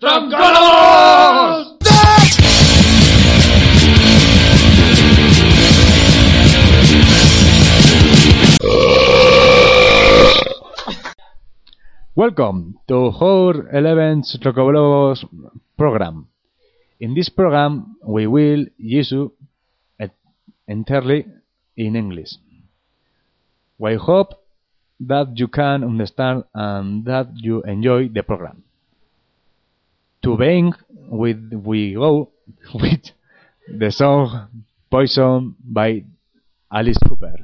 ¡Troncolos! Welcome to our 11th Rocobolos program. In this program, we will use you entirely in English. We hope that you can understand and that you enjoy the program. To begin with, we go with the song Poison by Alice Cooper.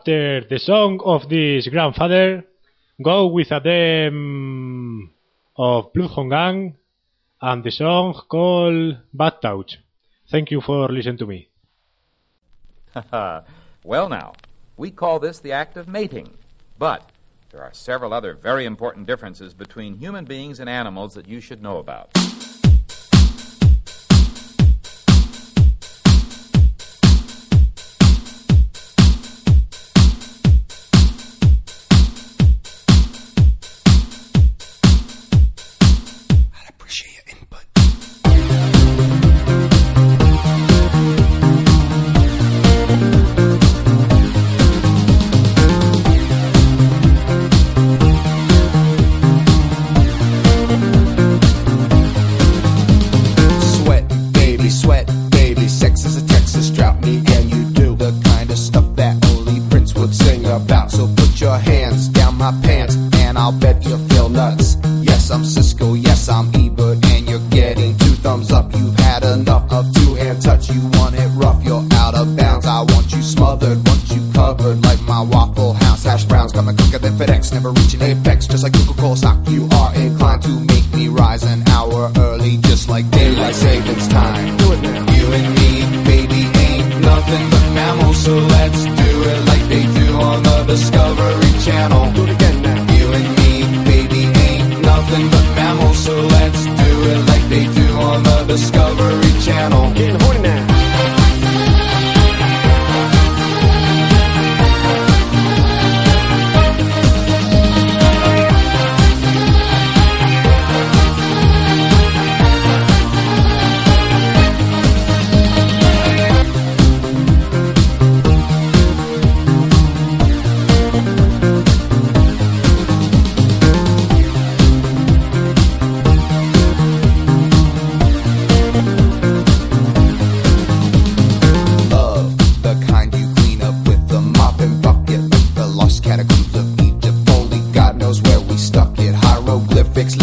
after the song of this grandfather, go with a them of Bloodhound Gang and the song called Bad Touch. Thank you for listening to me. well, now, we call this the act of mating, but there are several other very important differences between human beings and animals that you should know about.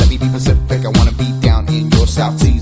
be Pacific. I wanna be down in your South Sea.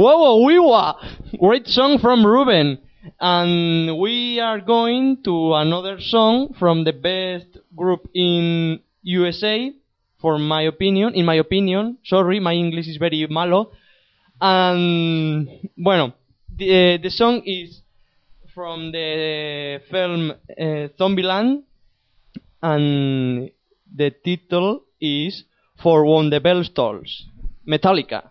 What we want? Great song from Ruben. And we are going to another song from the best group in USA, for my opinion, in my opinion. Sorry, my English is very malo. And, bueno, the, the song is from the film uh, Zombieland, and the title is For When the Bell Tolls, Metallica.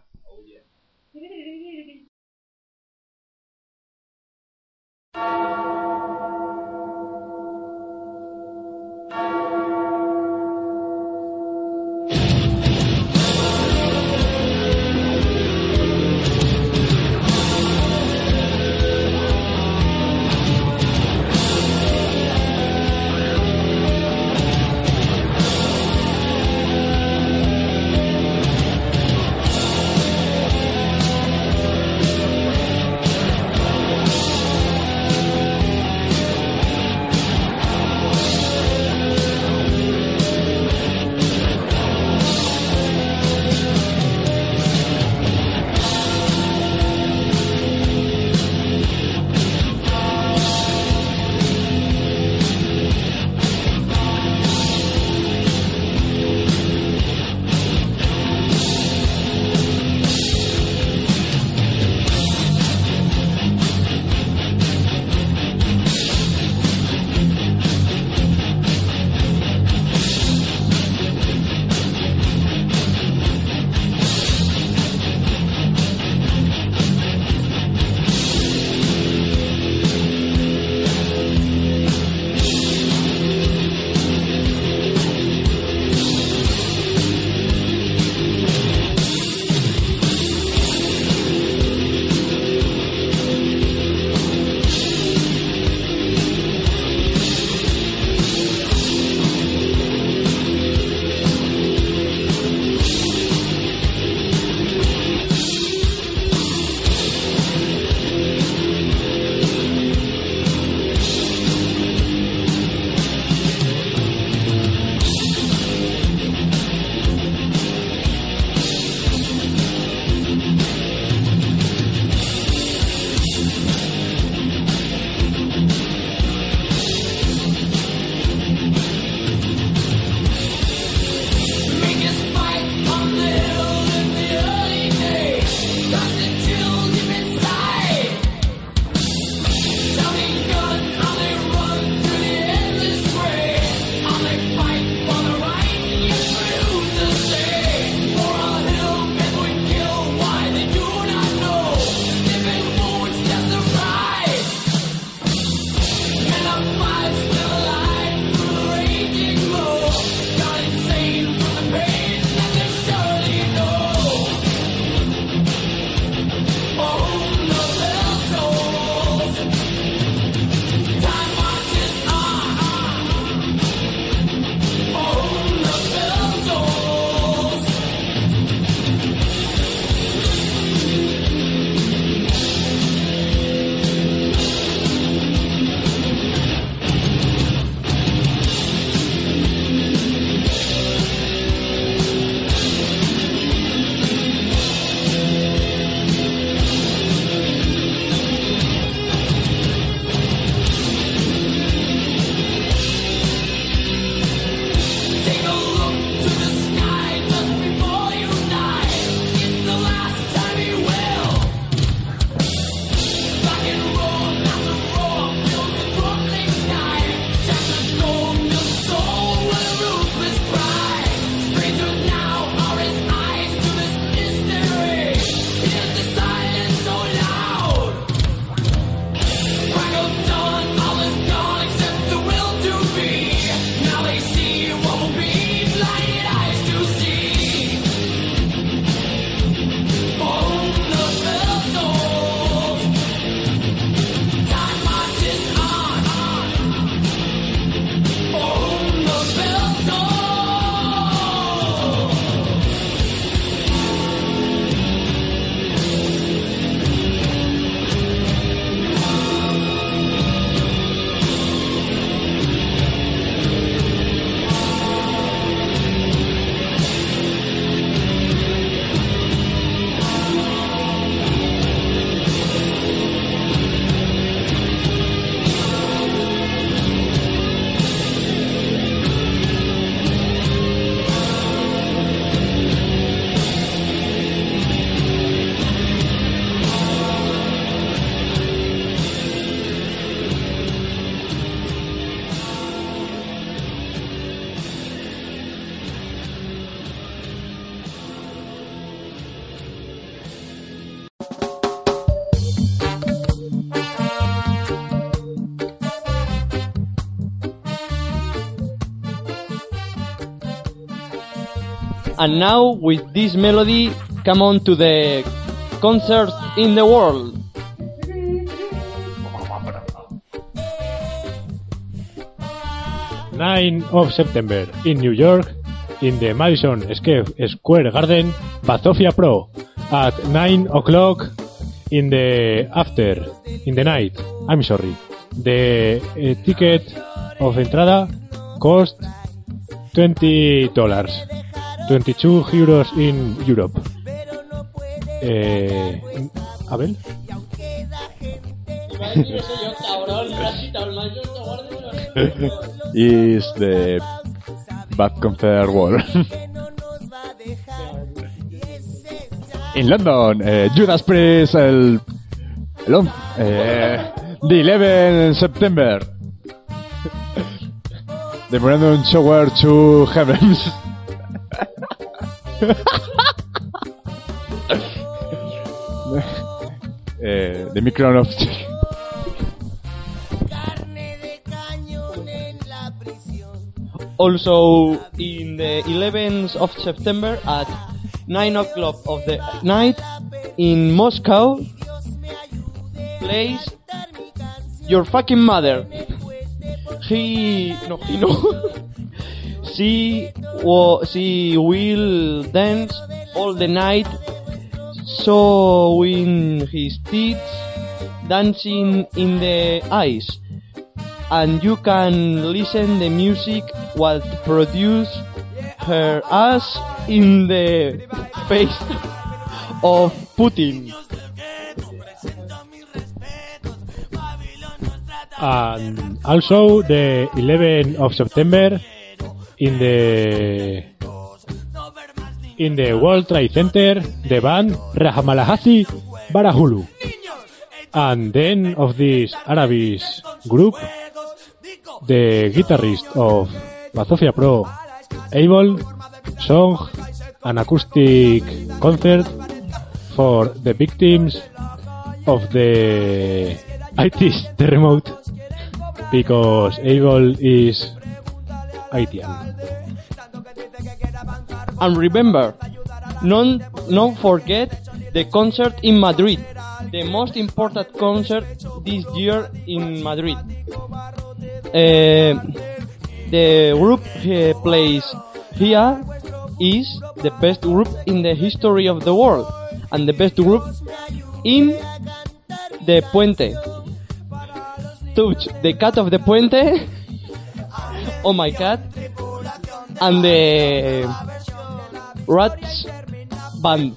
And now, with this melody, come on to the concerts in the world. 9 of September in New York, in the Madison Square Garden, Bazofia Pro at 9 o'clock in the after, in the night. I'm sorry. The uh, ticket of entrada cost 20 dollars, 22 euros in Europe. Eh, Abel? is the Bad Concert World. In London, eh, Judas Priest, el, el on- eh, the 11 September. The Brandon Shower to Heavens. Eh, the Micron of Also, in the 11th of September at 9 o'clock of the night in Moscow, plays Your Fucking Mother. He, no, he no. she, she will dance all the night, showing his teeth, dancing in the ice and you can listen the music what produce her ass in the face of Putin. and also the 11th of September in the in the World Trade Center the band Rahamalahasi Barahulu. And then of this Arabis group the guitarist of Bazofia Pro Abel song an acoustic concert for the victims of the IT terremote because Abel is Haitian. And remember, don't, don't forget the concert in Madrid, the most important concert this year in Madrid. Uh, the group uh, plays here is the best group in the history of the world and the best group in the Puente. Touch the cat of the Puente. oh my cat. And the Rats Band.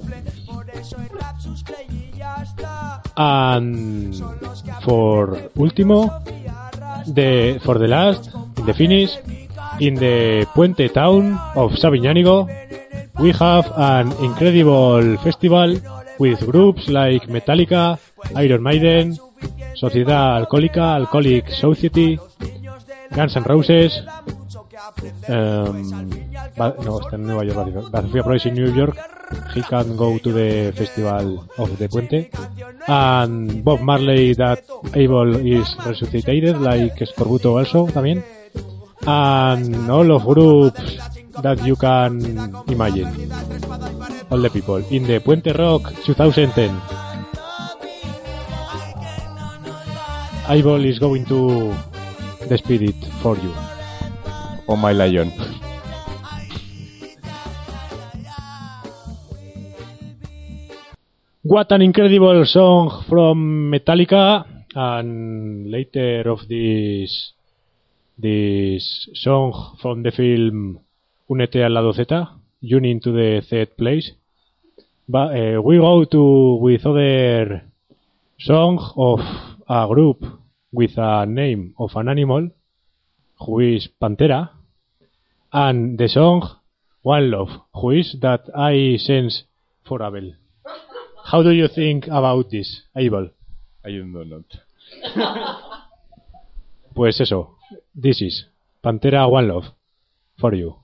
And for último, the for the last, in the finish, in the Puente town of Sabiñánigo, we have an incredible festival with groups like Metallica, Iron Maiden, Sociedad Alcohólica, Alcoholic Society, Guns N' Roses, um, no, está en Nueva York, in New York, he can go to the festival of the Puente, and Bob Marley that Abel is resuscitated, like Scorbuto also, también, and all of groups that you can imagine, all the people, in the Puente Rock 2010. Abel is going to despede it for you. Oh my lion. What an incredible song from Metallica, and later of this this song from the film Únete al lado Z, Union to the Z Place. But uh, we go to with other song of a group with a name of an animal, who is Pantera, and the song One Love, who is that I sense for Abel. How do you think about this, Abel? I don't know. Pues eso, this is Pantera One Love for you.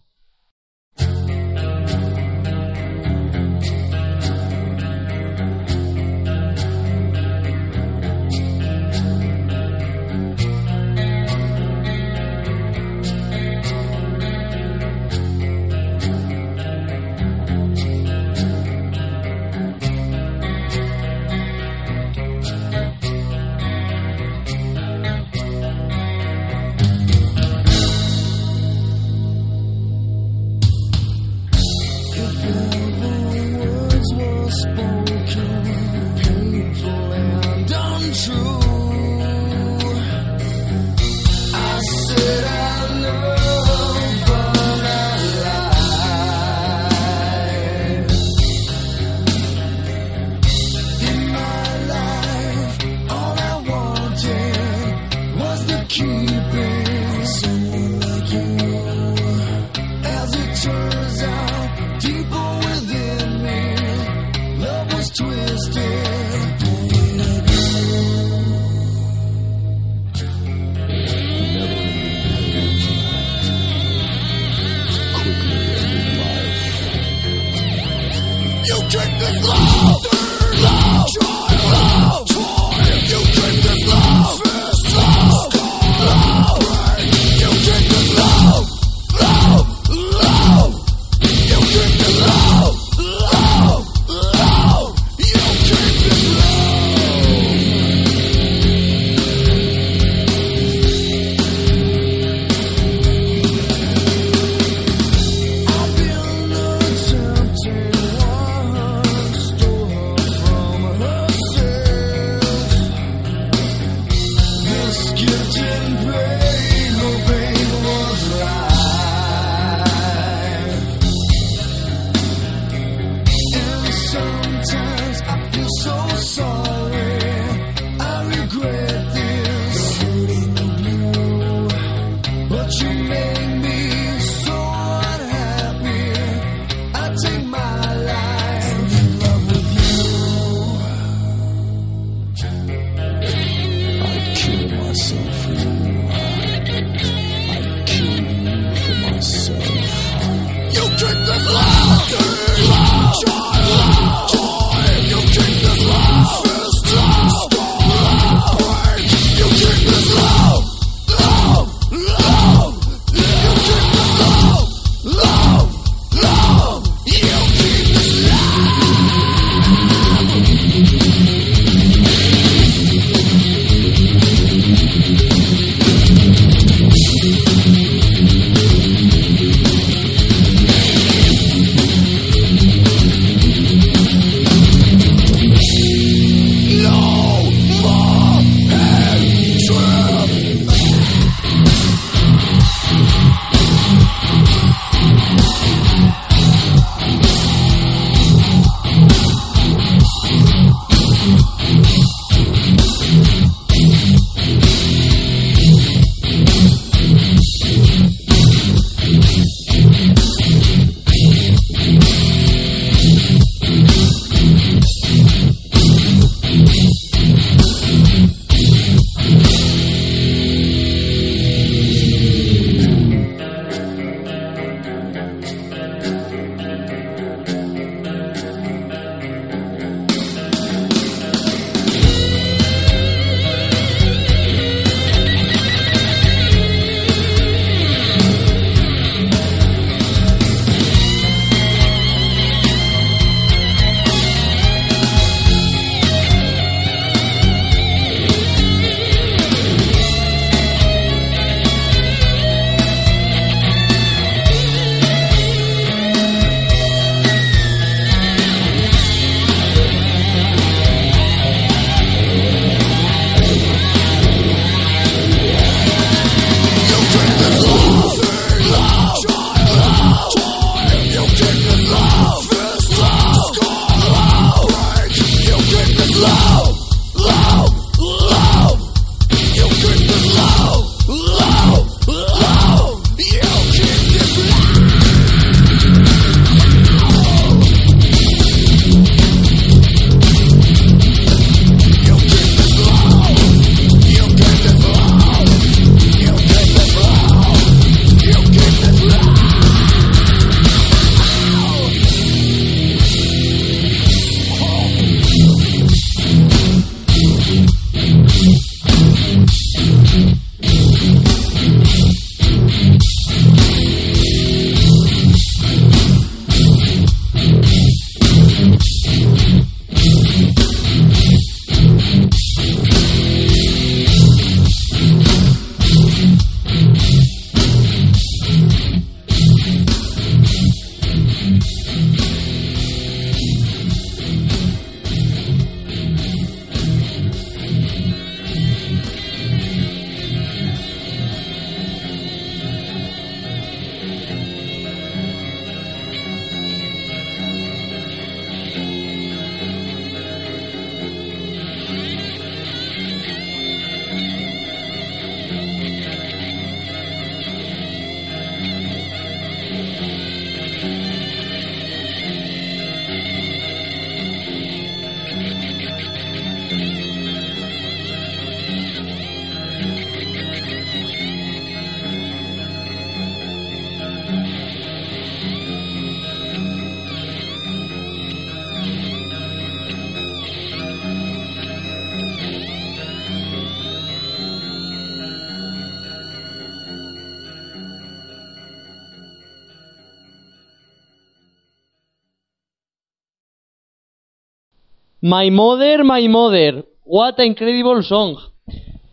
My Mother, My Mother. What an incredible song.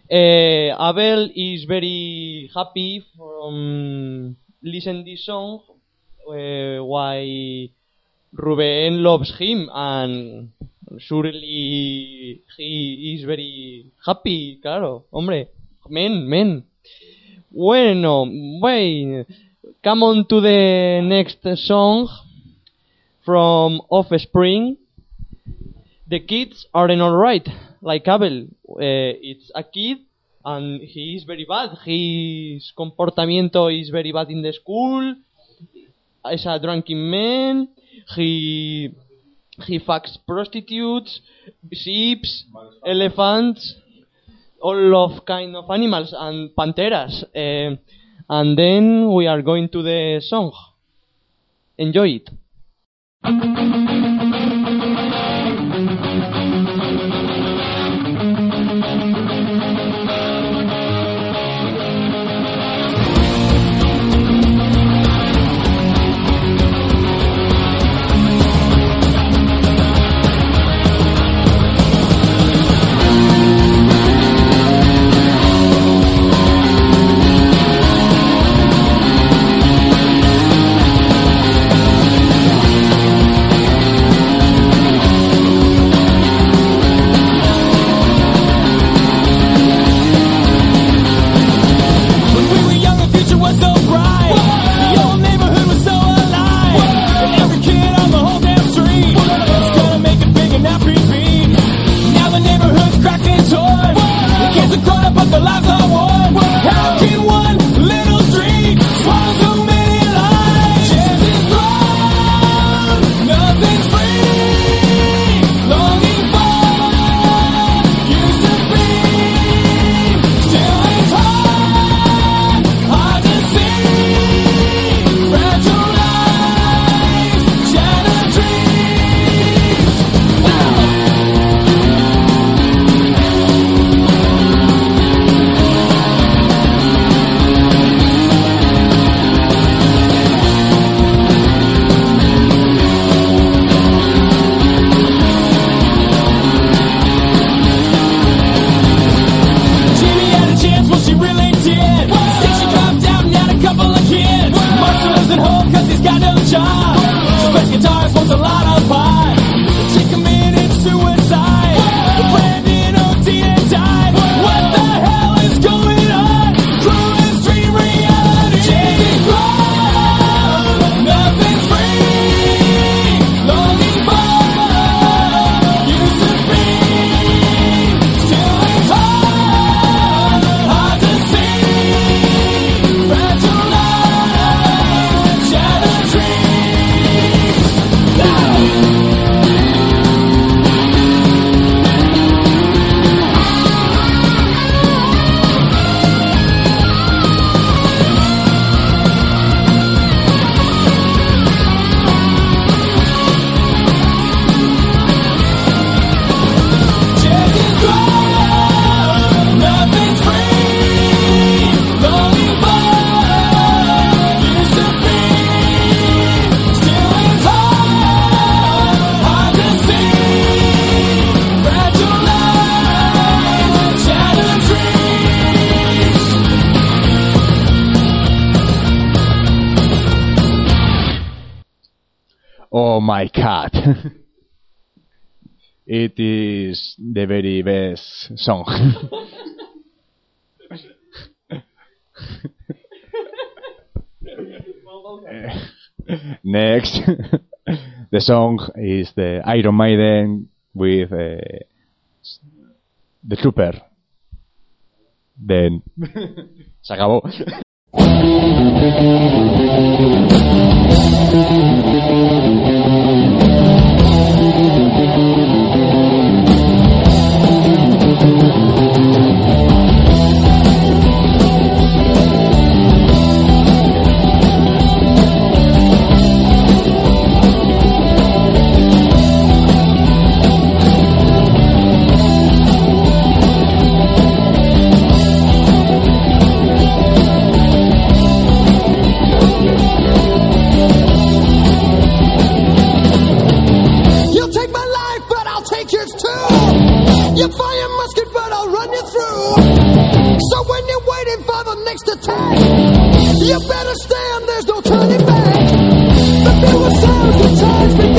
Uh, Abel is very happy from listen this song. Uh, why Ruben loves him and surely he is very happy, claro, hombre. Men, men. Bueno, wait. Come on to the next song from Offspring. The kids aren't alright, like Abel. Uh, it's a kid and he is very bad. His comportamiento is very bad in the school. Is a drunken man. He he fucks prostitutes, sheep, elephants, all of kind of animals and panteras. Uh, and then we are going to the song. Enjoy it. Cat. it is the very best song. Next, the song is the Iron Maiden with uh, The Trooper. Then, se acabó. Thank You fire musket, but I'll run you through. So when you're waiting for the next attack, you better stand, there's no turning back. The bugle sounds, charge begins.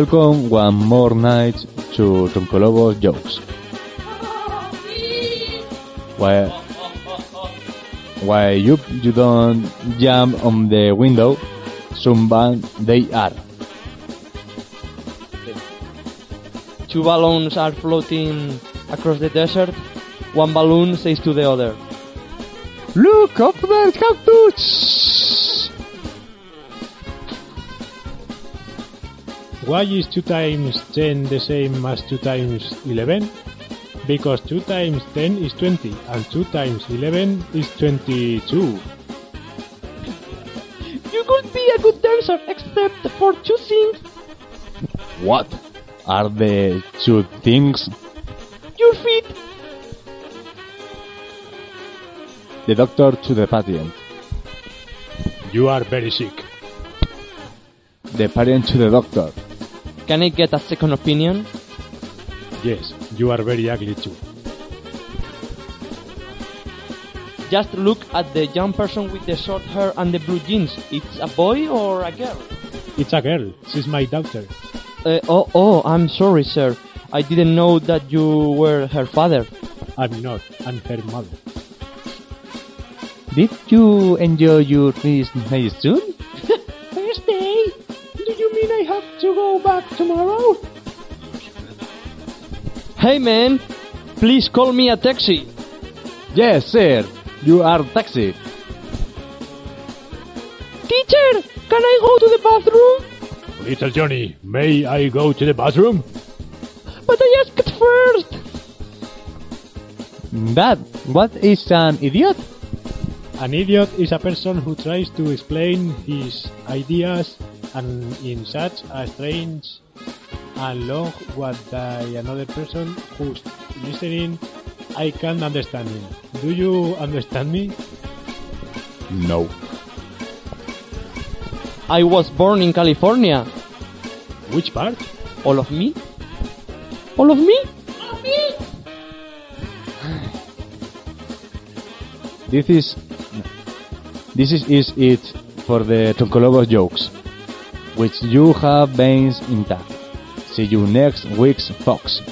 Welcome one more night to Tronkolobos Jokes. Why, why you, you don't jump on the window, some band they are. Two balloons are floating across the desert. One balloon says to the other, Look up there, cactus! Why is 2 times 10 the same as 2 times 11? Because 2 times 10 is 20 and 2 times 11 is 22. You could be a good dancer except for two things. What are the two things? Your feet. The doctor to the patient. You are very sick. The patient to the doctor. Can I get a second opinion? Yes, you are very ugly too. Just look at the young person with the short hair and the blue jeans. It's a boy or a girl? It's a girl. She's my daughter. Uh, oh, oh, I'm sorry, sir. I didn't know that you were her father. I'm not. I'm her mother. Did you enjoy your Christmas soon? mean I have to go back tomorrow? Hey man, please call me a taxi. Yes, sir. You are taxi. Teacher, can I go to the bathroom? Little Johnny, may I go to the bathroom? But I asked first. Dad, what is an idiot? An idiot is a person who tries to explain his ideas and in such a strange and long what the another person who's listening I can't understand him. Do you understand me? No. I was born in California. Which part? All of me? All of me? All of me! this is this is, is it for the Tronkolobos jokes which you have veins intact. See you next week's Fox.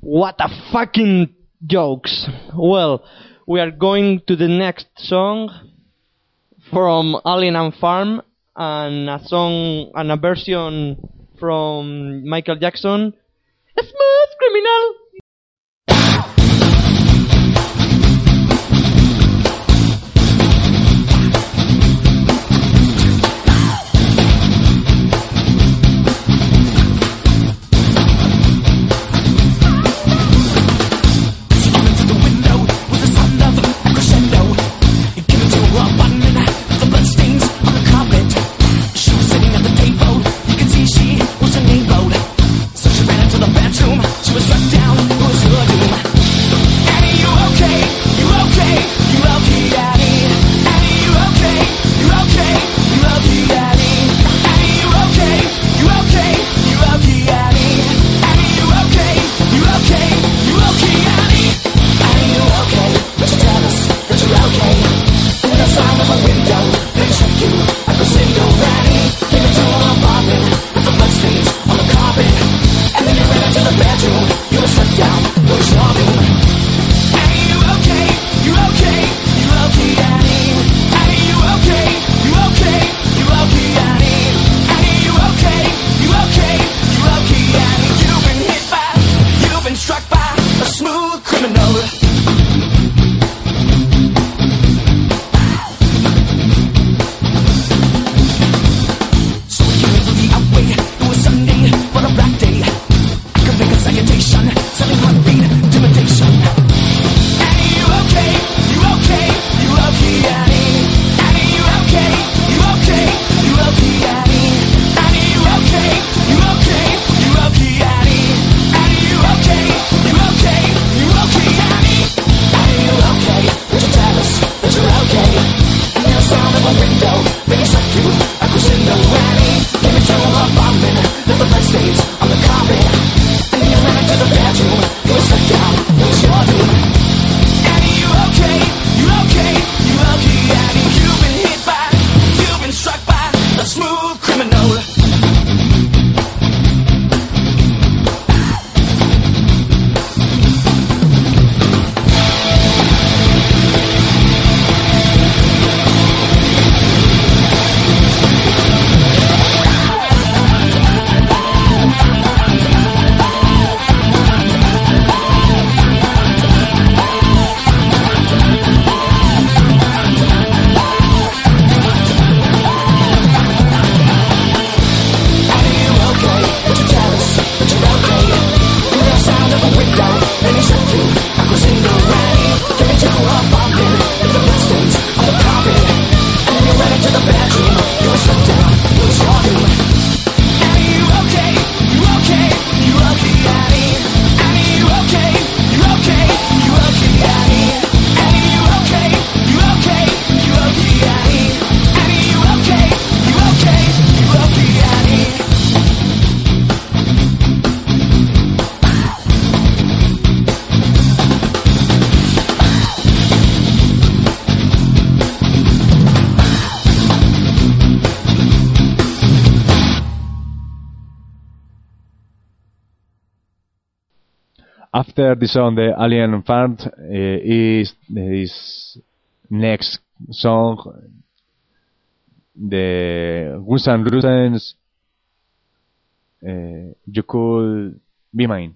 What a fucking jokes. Well, we are going to the next song from Alien Ant Farm and a song and a version from Michael Jackson. A smooth criminal after the song the Alien Fart uh, is his next song the Guns N' Roses uh, You Could Be Mine.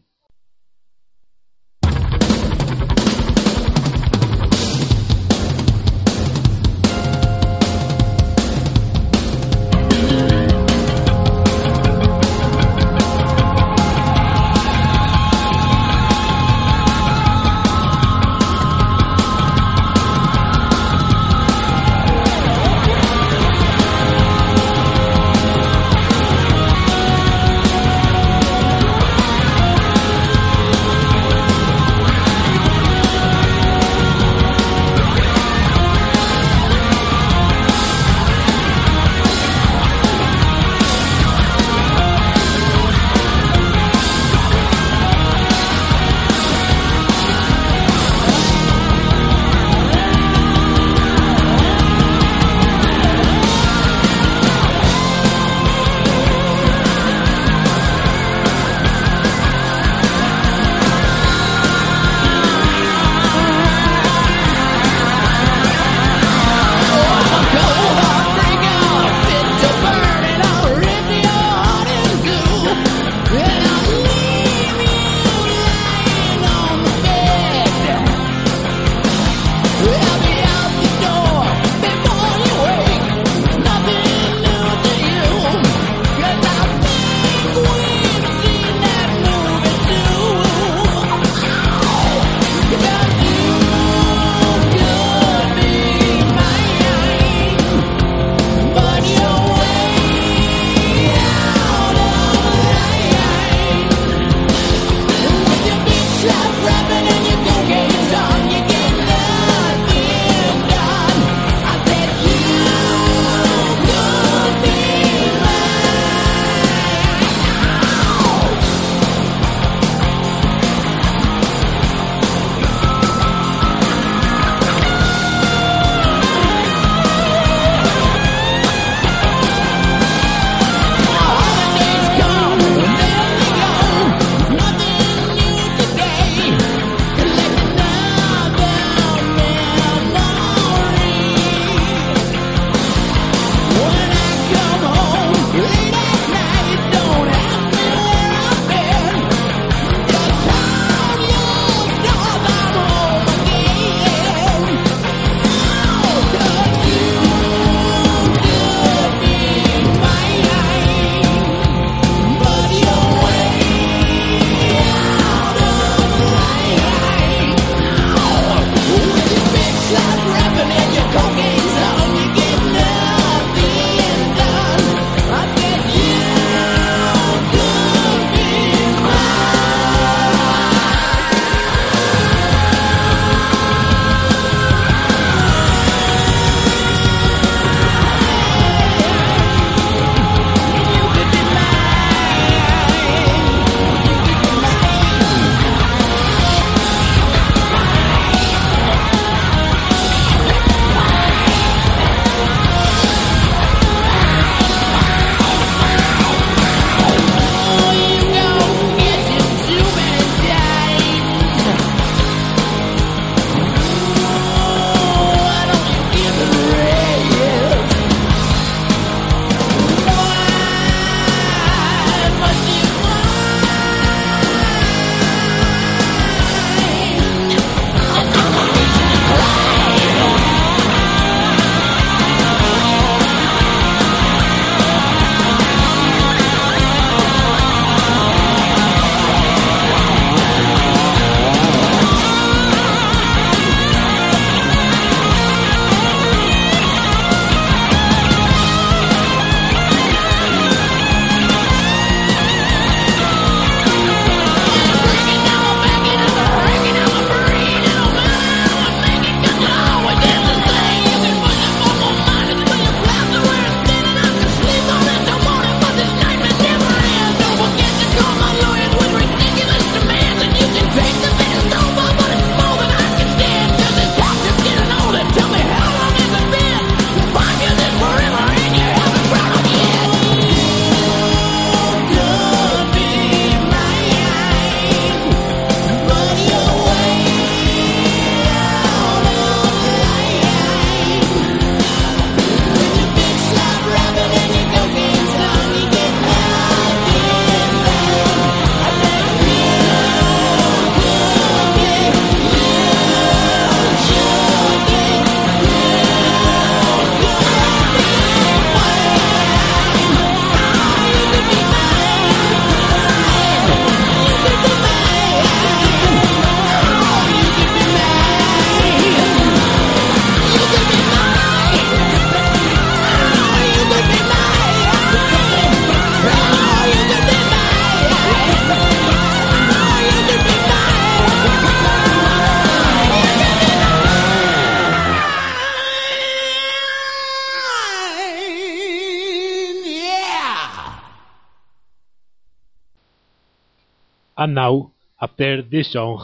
And now, after this song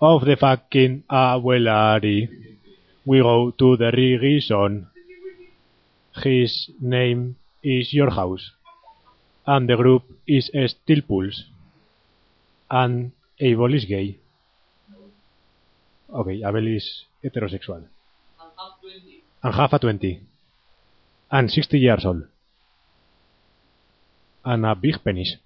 of the fucking Abuelari, we go to the reason his name is Your House, and the group is Steel Pulse, and Abel is gay. Okay, Abel is heterosexual. And half, 20. and half a 20. And 60 years old. And a big penis.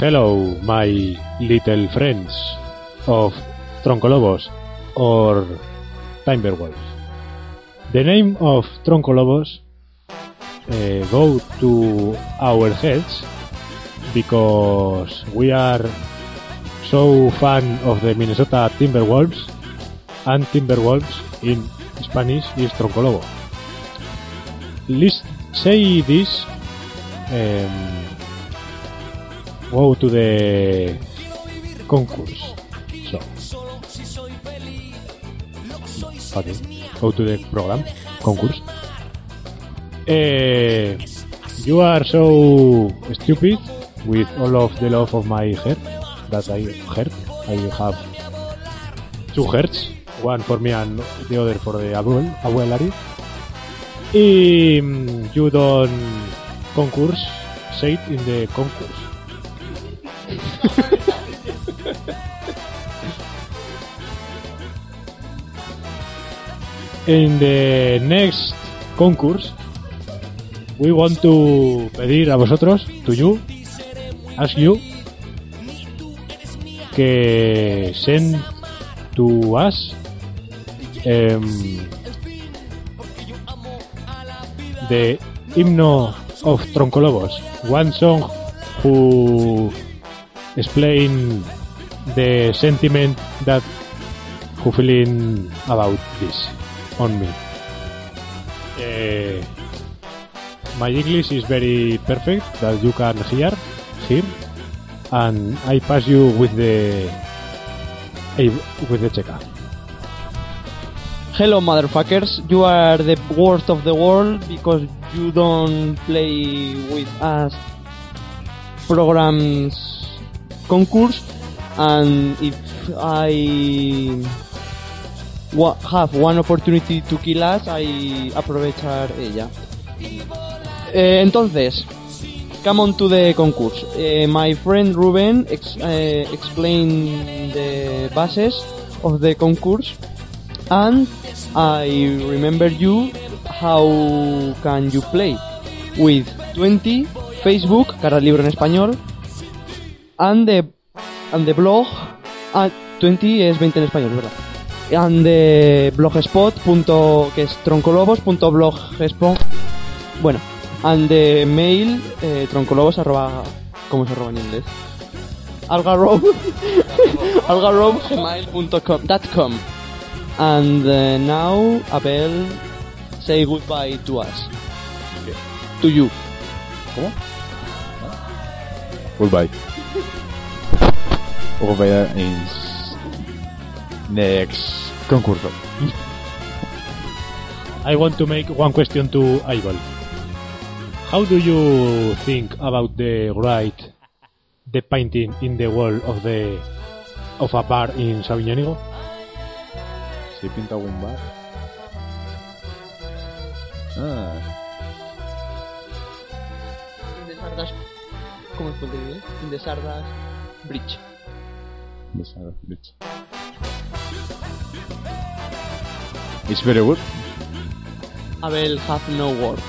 Hello, my little friends of Tronkolobos or Timberwolves. The name of Tronkolobos uh, go to our heads because we are so fan of the Minnesota Timberwolves and Timberwolves in Spanish is Troncolobo. Let's say this um, go to the concourse. So, okay. Go to the program, concourse. Uh, you are so stupid with all of the love of my heart that I heard. I have two hearts, one for me and the other for the abuel, abuelari. And mm, you don't concourse, say it in the concourse. In the next concourse, we want to pedir a vosotros, to you, ask you, que send to us um, the hymno of Troncolobos, one song who explain the sentiment that who feeling about this on me. Eh, my English is very perfect that you can hear here, and I pass you with the with the checkup. Hello, motherfuckers. You are the worst of the world because you don't play with us programs concourse. And if I have one opportunity to kill us, I aprovechar ella. Eh, entonces, come on to the concourse. Eh, my friend Ruben ex- eh, explained the bases of the concourse and I remember you how can you play with 20 Facebook, cara libre en español, and the and the blog ah, 20 es 20 en español, ¿verdad? And the blogspot punto, que es troncolobos.blogspot bueno, and the mail eh, troncolobos arroba ¿cómo se arroba en inglés? com. And uh, now Abel say goodbye to us. To you. Goodbye. Goodbye is next concurso. I want to make one question to Ival. How do you think about the right the painting in the wall of the of a bar in Sabiñánigo? Si pinta algún bar. Ah, In the Sardas... ¿Cómo es en inglés? In the Sardas Bridge. this are bits. It's very good. Abel have no words.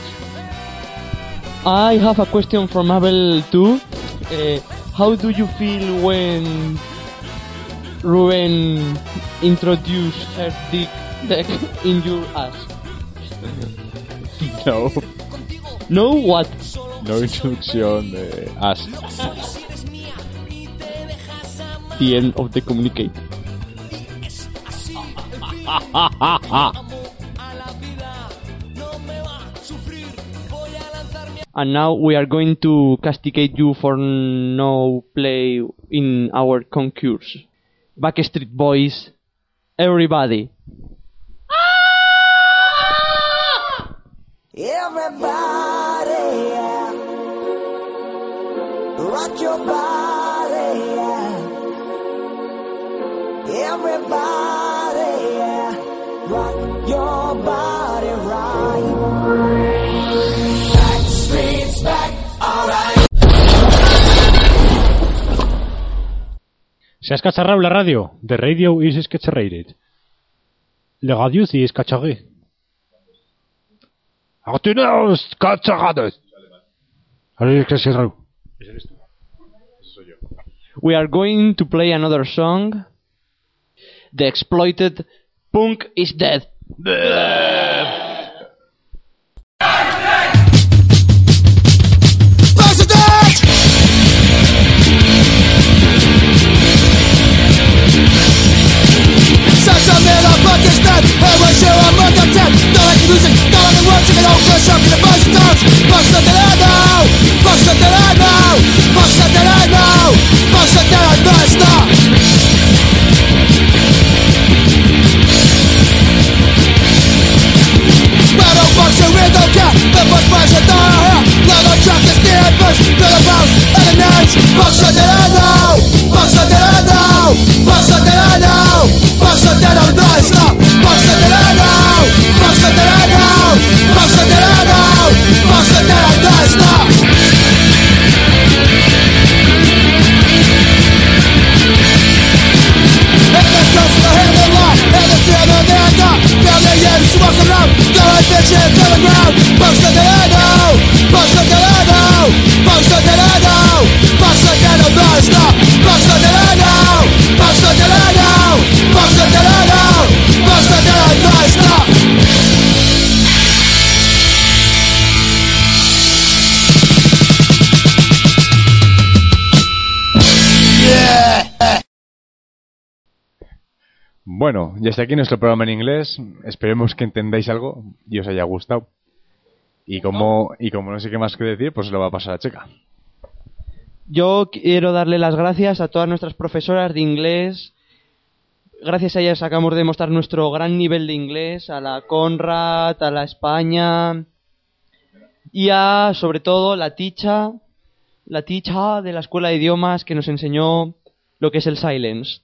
I have a question from Abel too. Uh, how do you feel when Ruben introduced her dick deck in your ass? No, No, what? no introducción de as. The end of the communicate. and now we are going to castigate you for no play in our concurse. Backstreet Boys, everybody. Everybody, yeah. rock your body, yeah. Everybody, yeah. rock your body right. Back streets back, alright. Se ha escacharrado la radio. The radio is scatcherated. La radio sí es cacharré. ¡Artenaos cacharrados! Ahora es cacharrado. We are going to play another song. The exploited punk is dead. Bueno, y hasta aquí nuestro programa en inglés. Esperemos que entendáis algo y os haya gustado. Y como, y como no sé qué más que decir, pues lo va a pasar a Checa. Yo quiero darle las gracias a todas nuestras profesoras de inglés. Gracias a ellas acabamos de demostrar nuestro gran nivel de inglés, a la Conrad, a la España y a, sobre todo, la ticha, la ticha de la escuela de idiomas que nos enseñó lo que es el silence.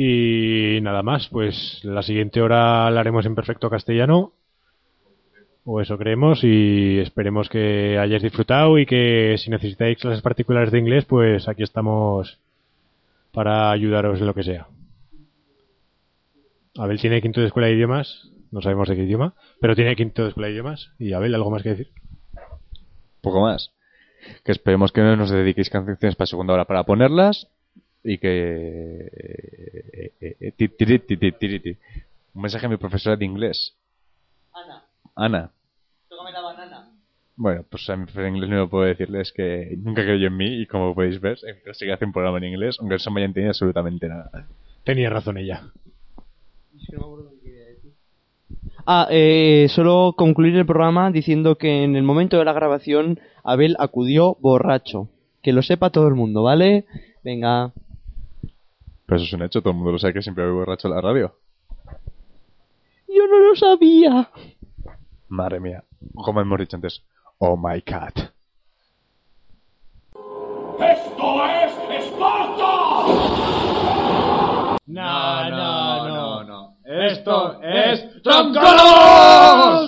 Y nada más, pues la siguiente hora la haremos en perfecto castellano. O eso creemos y esperemos que hayáis disfrutado y que si necesitáis clases particulares de inglés, pues aquí estamos para ayudaros en lo que sea. Abel tiene quinto de escuela de idiomas, no sabemos de qué idioma, pero tiene quinto de escuela de idiomas. Y Abel, ¿algo más que decir? Poco más. Que esperemos que no nos dediquéis canciones para segunda hora para ponerlas y que... Un mensaje a mi profesora de inglés. Ana, Ana. banana. Bueno, pues a mi profesora de inglés no puedo decirles que nunca creyó en mí y como podéis ver, siempre sí que hace un programa en inglés, aunque no se me haya entendido absolutamente nada. Tenía razón ella. Ah, eh, solo concluir el programa diciendo que en el momento de la grabación Abel acudió borracho. Que lo sepa todo el mundo, ¿vale? Venga. Pero eso es un hecho, todo el mundo lo sabe que siempre voy borracho en la radio. Yo no lo sabía. Madre mía, como hemos dicho antes, oh my cat. ¡Esto es Esparta! No, no, no, no. Esto es ¡Troncolor!